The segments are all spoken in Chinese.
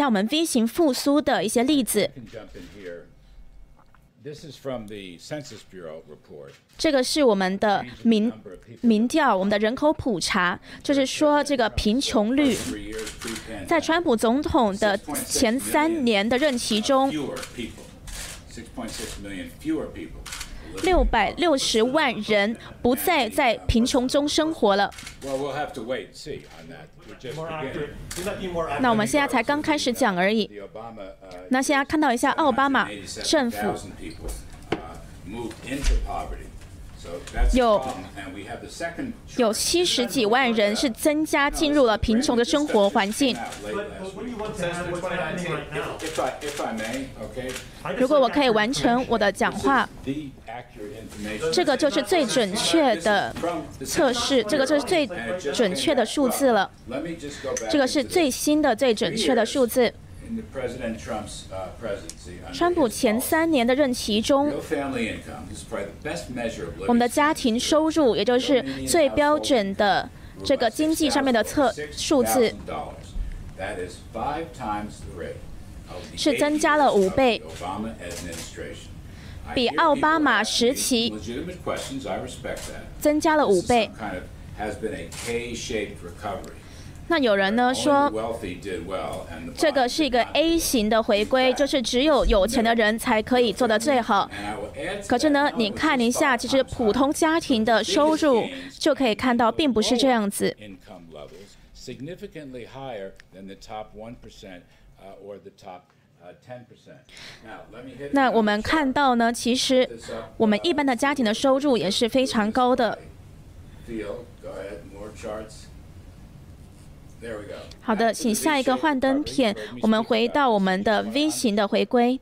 下我们 V 型复苏的一些例子。这个是我们的民民调，我们的人口普查，就是说这个贫穷率，在川普总统的前三年的任期中。六百六十万人不再在贫穷中生活了。那我们现在才刚开始讲而已。那现在看到一下奥巴马政府。有有七十几万人是增加进入了贫穷的生活环境。如果我可以完成我的讲话，这个就是最准确的测试，这个就是最准确的数字了。这个是最新的、最准确的数字。川普前三年的任期中，我们的家庭收入，也就是最标准的这个经济上面的测数字，是增加了五倍，比奥巴马时期增加了五倍。那有人呢说，这个是一个 A 型的回归，就是只有有钱的人才可以做的最好。可是呢，你看一下，其实普通家庭的收入就可以看到，并不是这样子。那我们看到呢，其实我们一般的家庭的收入也是非常高的。好的，请下一个幻灯片。我们回到我们的 V 型的回归。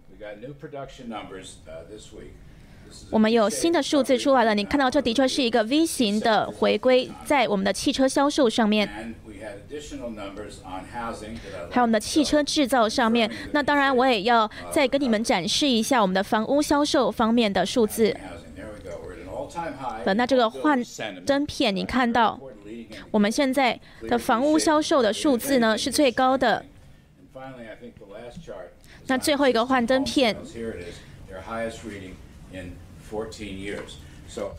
我们有新的数字出来了，你看到这的确是一个 V 型的回归，在我们的汽车销售上面，还有我们的汽车制造上面。那当然，我也要再跟你们展示一下我们的房屋销售方面的数字。那这个幻灯片，你看到？我们现在的房屋销售的数字呢是最高的。那最后一个幻灯片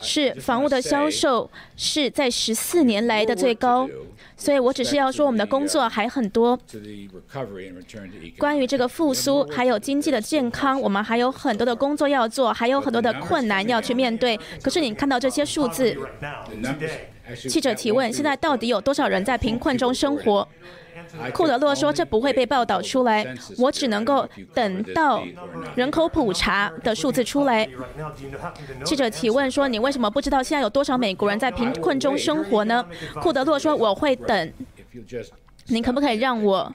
是房屋的销售是在十四年来的最高，所以我只是要说我们的工作还很多。关于这个复苏还有经济的健康，我们还有很多的工作要做，还有很多的困难要去面对。可是你看到这些数字。记者提问：现在到底有多少人在贫困中生活？库德洛说：“这不会被报道出来，我只能够等到人口普查的数字出来。”记者提问说：“你为什么不知道现在有多少美国人在贫困中生活呢？”库德洛说：“我会等。”您可不可以让我？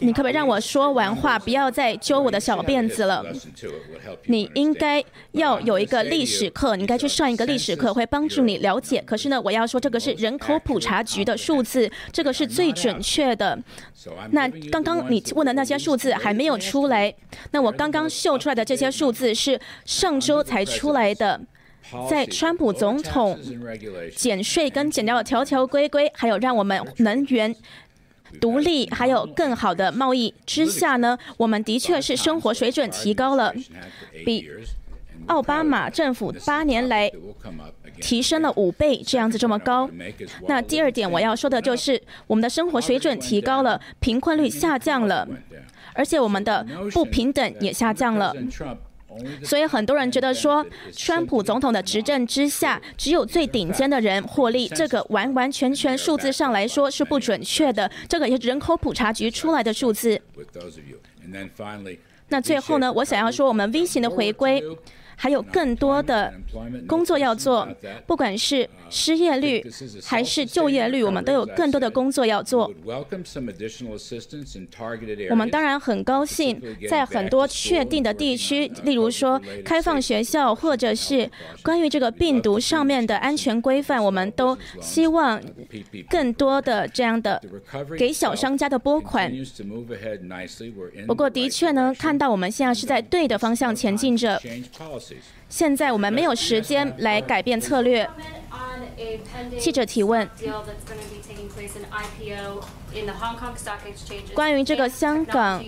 你可不可以让我说完话，不要再揪我的小辫子了？你应该要有一个历史课，你应该去上一个历史课，会帮助你了解。可是呢，我要说这个是人口普查局的数字，这个是最准确的。那刚刚你问的那些数字还没有出来，那我刚刚秀出来的这些数字是上周才出来的，在川普总统减税跟减掉的条条规规，还有让我们能源。独立还有更好的贸易之下呢，我们的确是生活水准提高了，比奥巴马政府八年来提升了五倍这样子这么高。那第二点我要说的就是我们的生活水准提高了，贫困率下降了，而且我们的不平等也下降了。所以很多人觉得说，川普总统的执政之下，只有最顶尖的人获利，这个完完全全数字上来说是不准确的。这个也是人口普查局出来的数字。那最后呢，我想要说，我们 V 型的回归。还有更多的工作要做，不管是失业率还是就业率，我们都有更多的工作要做。我们当然很高兴，在很多确定的地区，例如说开放学校，或者是关于这个病毒上面的安全规范，我们都希望更多的这样的给小商家的拨款。不过，的确呢，看到我们现在是在对的方向前进着。现在我们没有时间来改变策略。记者提问：关于这个香港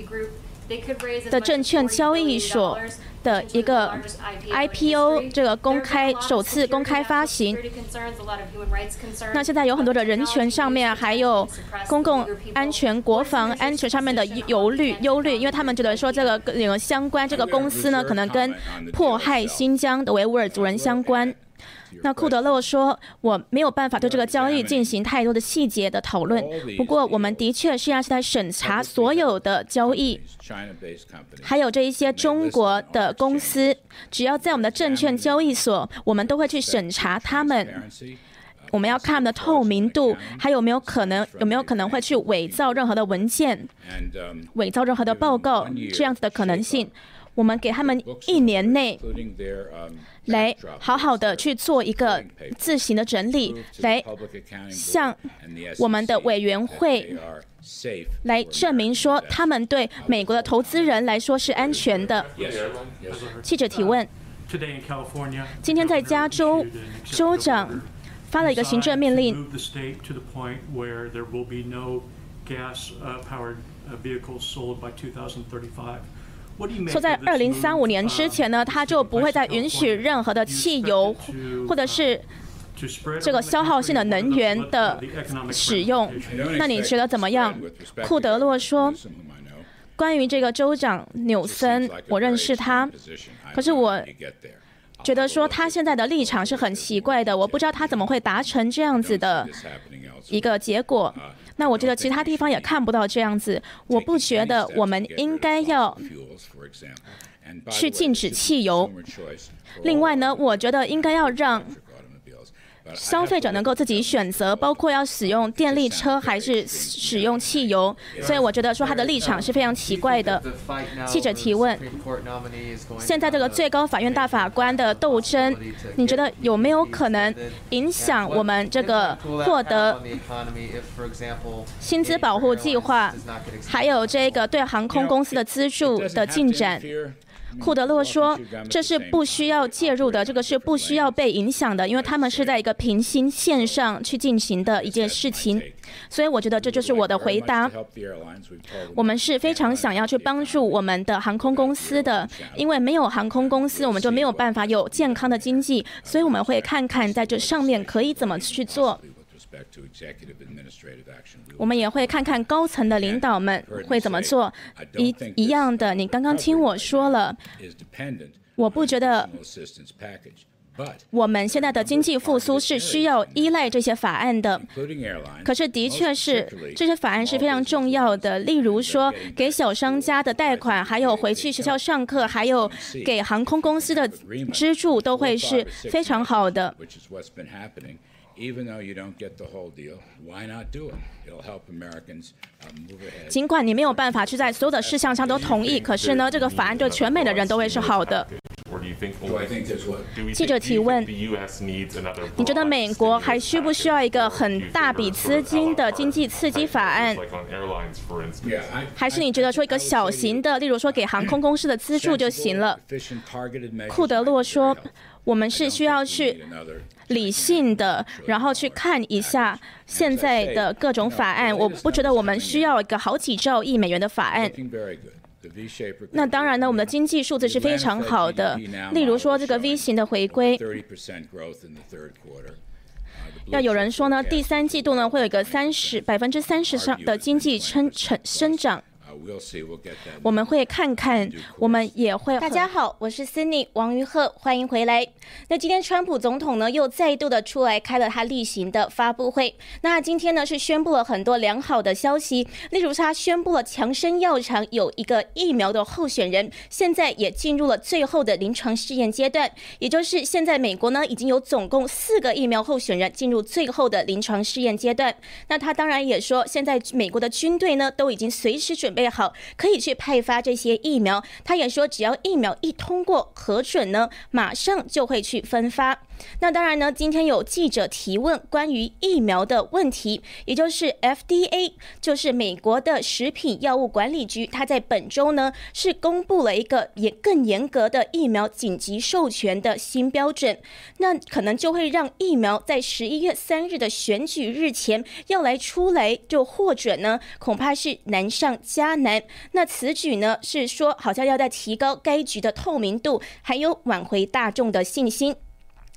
的证券交易所的一个 IPO 这个公开首次公开发行，那现在有很多的人权上面，还有公共安全、国防安全上面的忧虑忧虑，因为他们觉得说这个有相关这个公司呢，可能跟迫害新疆的维吾尔族人相关。那库德勒说：“我没有办法对这个交易进行太多的细节的讨论。不过，我们的确是要是在审查所有的交易，还有这一些中国的公司，只要在我们的证券交易所，我们都会去审查他们。我们要看的透明度，还有没有可能有没有可能会去伪造任何的文件，伪造任何的报告这样子的可能性。”我们给他们一年内来好好的去做一个自行的整理，来向我们的委员会来证明说，他们对美国的投资人来说是安全的。记者提问：今天在加州，州长发了一个行政命令。说在二零三五年之前呢，他就不会再允许任何的汽油或者是这个消耗性的能源的使用。那你觉得怎么样？库德洛说，关于这个州长纽森，我认识他，可是我觉得说他现在的立场是很奇怪的，我不知道他怎么会达成这样子的一个结果。那我觉得其他地方也看不到这样子，我不觉得我们应该要去禁止汽油。另外呢，我觉得应该要让。消费者能够自己选择，包括要使用电力车还是使用汽油，所以我觉得说他的立场是非常奇怪的。记者提问：现在这个最高法院大法官的斗争，你觉得有没有可能影响我们这个获得薪资保护计划，还有这个对航空公司的资助的进展？库德洛说：“这是不需要介入的，这个是不需要被影响的，因为他们是在一个平行线上去进行的一件事情。所以我觉得这就是我的回答。我们是非常想要去帮助我们的航空公司的，因为没有航空公司，我们就没有办法有健康的经济。所以我们会看看在这上面可以怎么去做。”我们也会看看高层的领导们会怎么做。一一样的，你刚刚听我说了，我不觉得我们现在的经济复苏是需要依赖这些法案的。可是，的确是这些法案是非常重要的。例如说，给小商家的贷款，还有回去学校上课，还有给航空公司的资助，都会是非常好的。even though you don't get the whole deal, why not do it? It'll help Americans 尽管你没有办法去在所有的事项上都同意，可是呢，这个法案对全美的人都会是好的。记者提问：你觉得美国还需不需要一个很大笔资金的经济刺激法案？还是你觉得说一个小型的，例如说给航空公司的资助就行了？库德洛说：我们是需要去。理性的，然后去看一下现在的各种法案。我不觉得我们需要一个好几兆亿美元的法案。那当然呢，我们的经济数字是非常好的。例如说这个 V 型的回归。要有人说呢，第三季度呢会有一个三十百分之三十上的经济增成生长。我们会看看，我们也会。大家好，我是 Cindy 王于鹤，欢迎回来。那今天川普总统呢又再度的出来开了他例行的发布会。那今天呢是宣布了很多良好的消息，例如他宣布了强生药厂有一个疫苗的候选人，现在也进入了最后的临床试验阶段，也就是现在美国呢已经有总共四个疫苗候选人进入最后的临床试验阶段。那他当然也说，现在美国的军队呢都已经随时准备好。好，可以去派发这些疫苗。他也说，只要疫苗一通过核准呢，马上就会去分发。那当然呢，今天有记者提问关于疫苗的问题，也就是 FDA，就是美国的食品药物管理局，它在本周呢是公布了一个严更严格的疫苗紧急授权的新标准，那可能就会让疫苗在十一月三日的选举日前要来出来就获准呢，恐怕是难上加难。那此举呢是说好像要在提高该局的透明度，还有挽回大众的信心。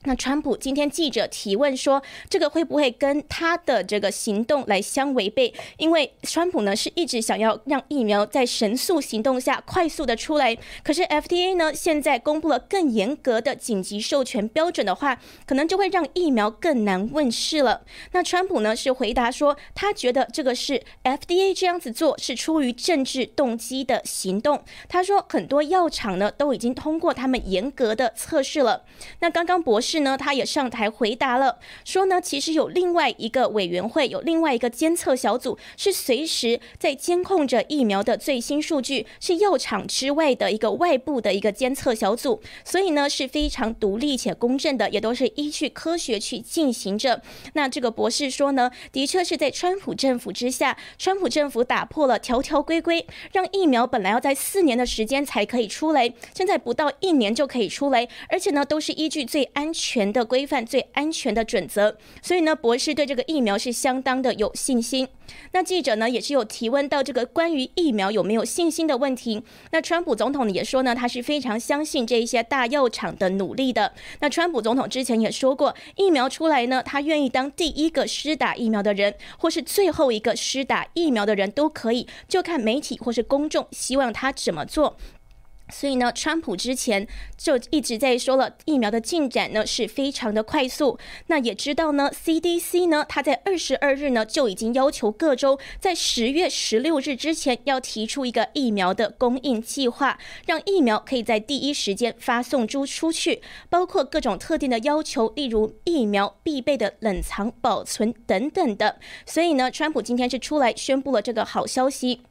那川普今天记者提问说，这个会不会跟他的这个行动来相违背？因为川普呢是一直想要让疫苗在神速行动下快速的出来，可是 FDA 呢现在公布了更严格的紧急授权标准的话，可能就会让疫苗更难问世了。那川普呢是回答说，他觉得这个是 FDA 这样子做是出于政治动机的行动。他说很多药厂呢都已经通过他们严格的测试了。那刚刚博士。是呢，他也上台回答了，说呢，其实有另外一个委员会，有另外一个监测小组，是随时在监控着疫苗的最新数据，是药厂之外的一个外部的一个监测小组，所以呢是非常独立且公正的，也都是依据科学去进行着。那这个博士说呢，的确是在川普政府之下，川普政府打破了条条规规，让疫苗本来要在四年的时间才可以出来，现在不到一年就可以出来，而且呢都是依据最安。全的规范最安全的准则，所以呢，博士对这个疫苗是相当的有信心。那记者呢也是有提问到这个关于疫苗有没有信心的问题。那川普总统也说呢，他是非常相信这一些大药厂的努力的。那川普总统之前也说过，疫苗出来呢，他愿意当第一个施打疫苗的人，或是最后一个施打疫苗的人都可以，就看媒体或是公众希望他怎么做。所以呢，川普之前就一直在说了，疫苗的进展呢是非常的快速。那也知道呢，CDC 呢，他在二十二日呢就已经要求各州在十月十六日之前要提出一个疫苗的供应计划，让疫苗可以在第一时间发送出出去，包括各种特定的要求，例如疫苗必备的冷藏保存等等的。所以呢，川普今天是出来宣布了这个好消息。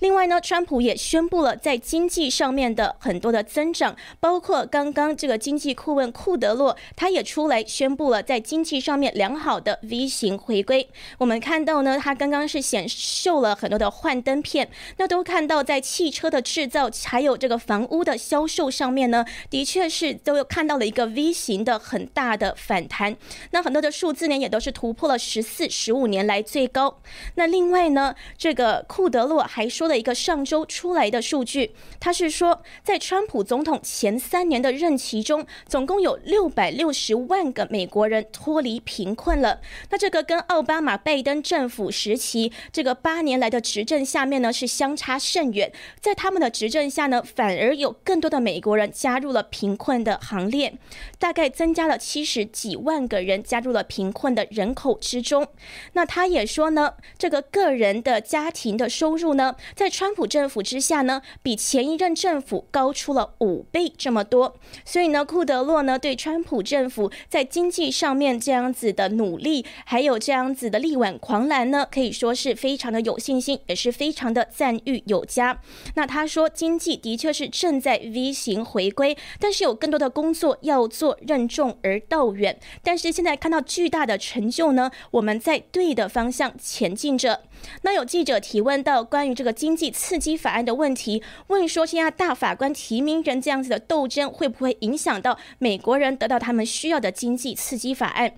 另外呢，川普也宣布了在经济上面的。很多的增长，包括刚刚这个经济顾问库德洛，他也出来宣布了在经济上面良好的 V 型回归。我们看到呢，他刚刚是显秀了很多的幻灯片，那都看到在汽车的制造还有这个房屋的销售上面呢，的确是都有看到了一个 V 型的很大的反弹。那很多的数字呢，也都是突破了十四、十五年来最高。那另外呢，这个库德洛还说了一个上周出来的数据，他是说。在川普总统前三年的任期中，总共有六百六十万个美国人脱离贫困了。那这个跟奥巴马、拜登政府时期这个八年来的执政下面呢，是相差甚远。在他们的执政下呢，反而有更多的美国人加入了贫困的行列，大概增加了七十几万个人加入了贫困的人口之中。那他也说呢，这个个人的家庭的收入呢，在川普政府之下呢，比前一任政府。高出了五倍这么多，所以呢，库德洛呢对川普政府在经济上面这样子的努力，还有这样子的力挽狂澜呢，可以说是非常的有信心，也是非常的赞誉有加。那他说，经济的确是正在 V 型回归，但是有更多的工作要做，任重而道远。但是现在看到巨大的成就呢，我们在对的方向前进着。那有记者提问到关于这个经济刺激法案的问题，问说现在大法关提名人这样子的斗争会不会影响到美国人得到他们需要的经济刺激法案？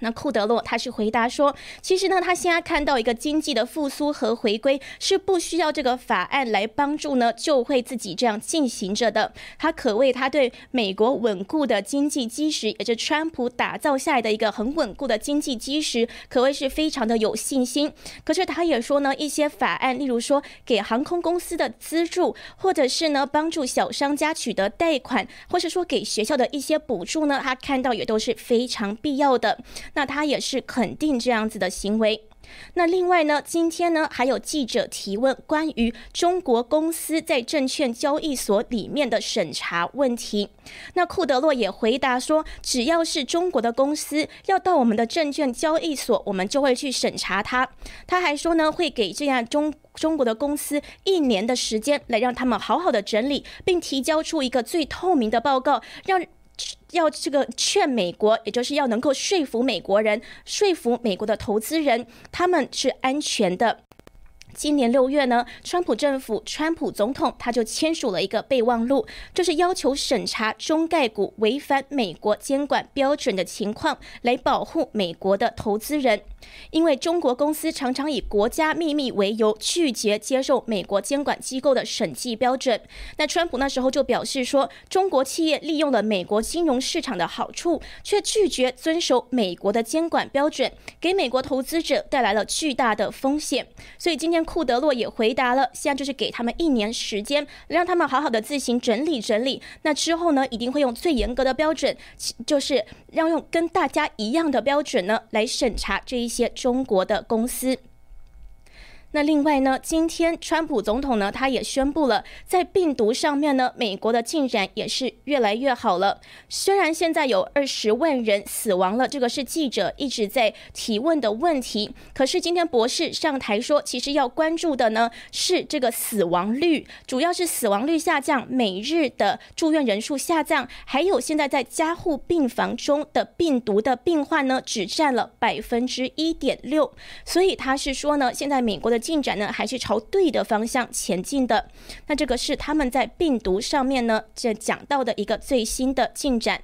那库德洛他是回答说，其实呢，他现在看到一个经济的复苏和回归是不需要这个法案来帮助呢，就会自己这样进行着的。他可谓他对美国稳固的经济基石，也是川普打造下来的一个很稳固的经济基石，可谓是非常的有信心。可是他也说呢，一些法案，例如说给航空公司的资助，或者是呢帮助小商家取得贷款，或是说给学校的一些补助呢，他看到也都是非常必要的。那他也是肯定这样子的行为。那另外呢，今天呢还有记者提问关于中国公司在证券交易所里面的审查问题。那库德洛也回答说，只要是中国的公司要到我们的证券交易所，我们就会去审查它。他还说呢，会给这样中中国的公司一年的时间，来让他们好好的整理，并提交出一个最透明的报告，让。要这个劝美国，也就是要能够说服美国人，说服美国的投资人，他们是安全的。今年六月呢，川普政府、川普总统他就签署了一个备忘录，就是要求审查中概股违反美国监管标准的情况，来保护美国的投资人。因为中国公司常常以国家秘密为由拒绝接受美国监管机构的审计标准。那川普那时候就表示说，中国企业利用了美国金融市场的好处，却拒绝遵守美国的监管标准，给美国投资者带来了巨大的风险。所以今天库德洛也回答了，现在就是给他们一年时间，让他们好好的自行整理整理。那之后呢，一定会用最严格的标准，就是要用跟大家一样的标准呢来审查这一。些中国的公司。那另外呢，今天川普总统呢，他也宣布了，在病毒上面呢，美国的进展也是越来越好了。虽然现在有二十万人死亡了，这个是记者一直在提问的问题。可是今天博士上台说，其实要关注的呢是这个死亡率，主要是死亡率下降，每日的住院人数下降，还有现在在加护病房中的病毒的病患呢，只占了百分之一点六。所以他是说呢，现在美国的。进展呢，还是朝对的方向前进的。那这个是他们在病毒上面呢，这讲到的一个最新的进展。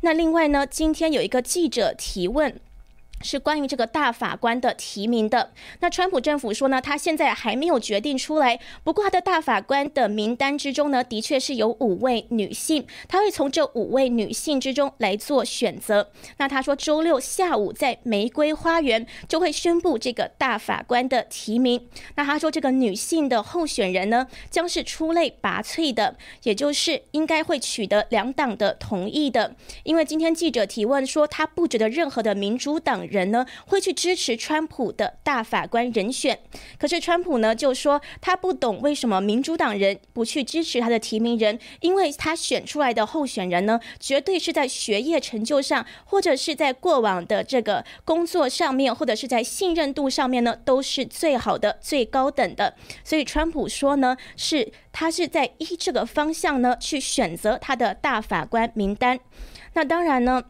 那另外呢，今天有一个记者提问。是关于这个大法官的提名的。那川普政府说呢，他现在还没有决定出来。不过他的大法官的名单之中呢，的确是有五位女性，他会从这五位女性之中来做选择。那他说周六下午在玫瑰花园就会宣布这个大法官的提名。那他说这个女性的候选人呢，将是出类拔萃的，也就是应该会取得两党的同意的。因为今天记者提问说，他不觉得任何的民主党。人呢会去支持川普的大法官人选，可是川普呢就说他不懂为什么民主党人不去支持他的提名人，因为他选出来的候选人呢绝对是在学业成就上，或者是在过往的这个工作上面，或者是在信任度上面呢都是最好的、最高等的。所以川普说呢，是他是在依这个方向呢去选择他的大法官名单。那当然呢。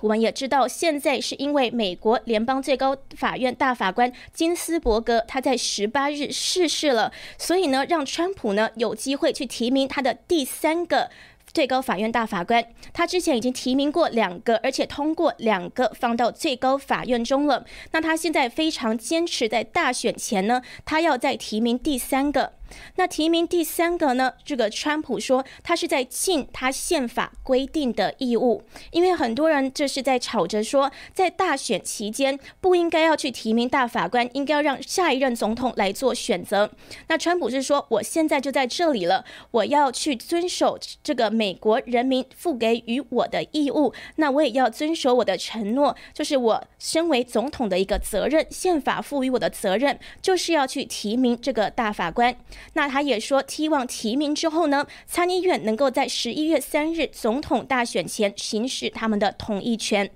我们也知道，现在是因为美国联邦最高法院大法官金斯伯格他在十八日逝世了，所以呢，让川普呢有机会去提名他的第三个最高法院大法官。他之前已经提名过两个，而且通过两个放到最高法院中了。那他现在非常坚持，在大选前呢，他要再提名第三个。那提名第三个呢？这个川普说他是在尽他宪法规定的义务，因为很多人这是在吵着说，在大选期间不应该要去提名大法官，应该要让下一任总统来做选择。那川普是说，我现在就在这里了，我要去遵守这个美国人民付给予我的义务，那我也要遵守我的承诺，就是我身为总统的一个责任，宪法赋予我的责任就是要去提名这个大法官。那他也说，希望提名之后呢，参议院能够在十一月三日总统大选前行使他们的同意权。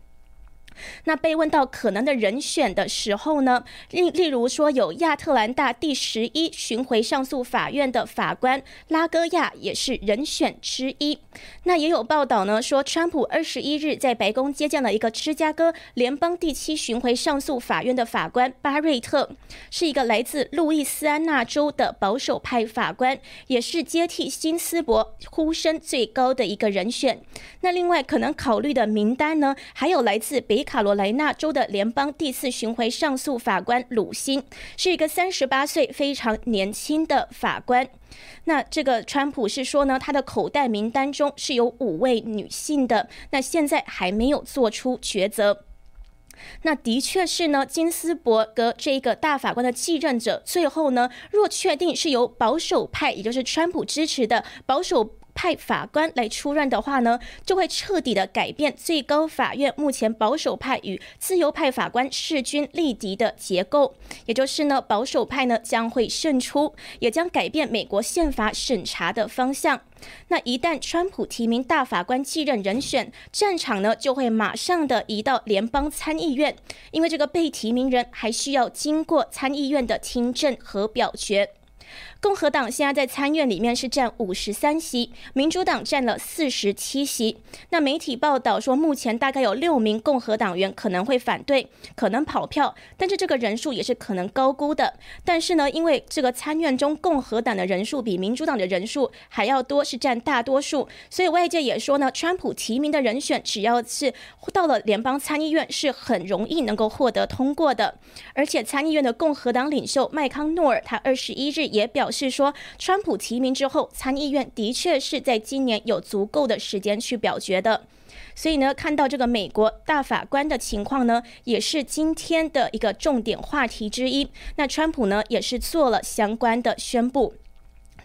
那被问到可能的人选的时候呢，例例如说有亚特兰大第十一巡回上诉法院的法官拉戈亚也是人选之一。那也有报道呢说，川普二十一日在白宫接见了一个芝加哥联邦第七巡回上诉法院的法官巴瑞特，是一个来自路易斯安那州的保守派法官，也是接替新斯伯呼声最高的一个人选。那另外可能考虑的名单呢，还有来自北。卡罗来纳州的联邦第四巡回上诉法官鲁辛是一个三十八岁非常年轻的法官。那这个川普是说呢，他的口袋名单中是有五位女性的。那现在还没有做出抉择。那的确是呢，金斯伯格这个大法官的继任者，最后呢，若确定是由保守派，也就是川普支持的保守。派法官来出任的话呢，就会彻底的改变最高法院目前保守派与自由派法官势均力敌的结构。也就是呢，保守派呢将会胜出，也将改变美国宪法审查的方向。那一旦川普提名大法官继任人选，战场呢就会马上的移到联邦参议院，因为这个被提名人还需要经过参议院的听证和表决。共和党现在在参院里面是占五十三席，民主党占了四十七席。那媒体报道说，目前大概有六名共和党员可能会反对，可能跑票，但是这个人数也是可能高估的。但是呢，因为这个参院中共和党的人数比民主党的人数还要多，是占大多数，所以外界也说呢，川普提名的人选只要是到了联邦参议院，是很容易能够获得通过的。而且参议院的共和党领袖麦康诺尔，他二十一日也表示说，川普提名之后，参议院的确是在今年有足够的时间去表决的。所以呢，看到这个美国大法官的情况呢，也是今天的一个重点话题之一。那川普呢，也是做了相关的宣布。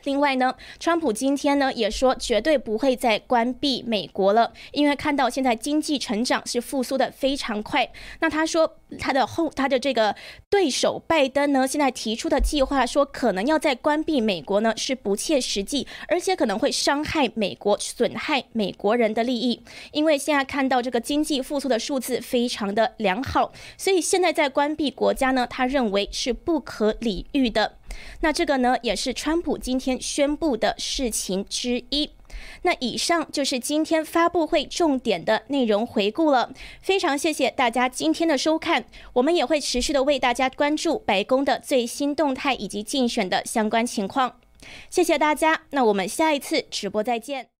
另外呢，川普今天呢也说绝对不会再关闭美国了，因为看到现在经济成长是复苏的非常快。那他说他的后他的这个对手拜登呢，现在提出的计划说可能要再关闭美国呢是不切实际，而且可能会伤害美国，损害美国人的利益。因为现在看到这个经济复苏的数字非常的良好，所以现在在关闭国家呢，他认为是不可理喻的。那这个呢，也是川普今天宣布的事情之一。那以上就是今天发布会重点的内容回顾了。非常谢谢大家今天的收看，我们也会持续的为大家关注白宫的最新动态以及竞选的相关情况。谢谢大家，那我们下一次直播再见。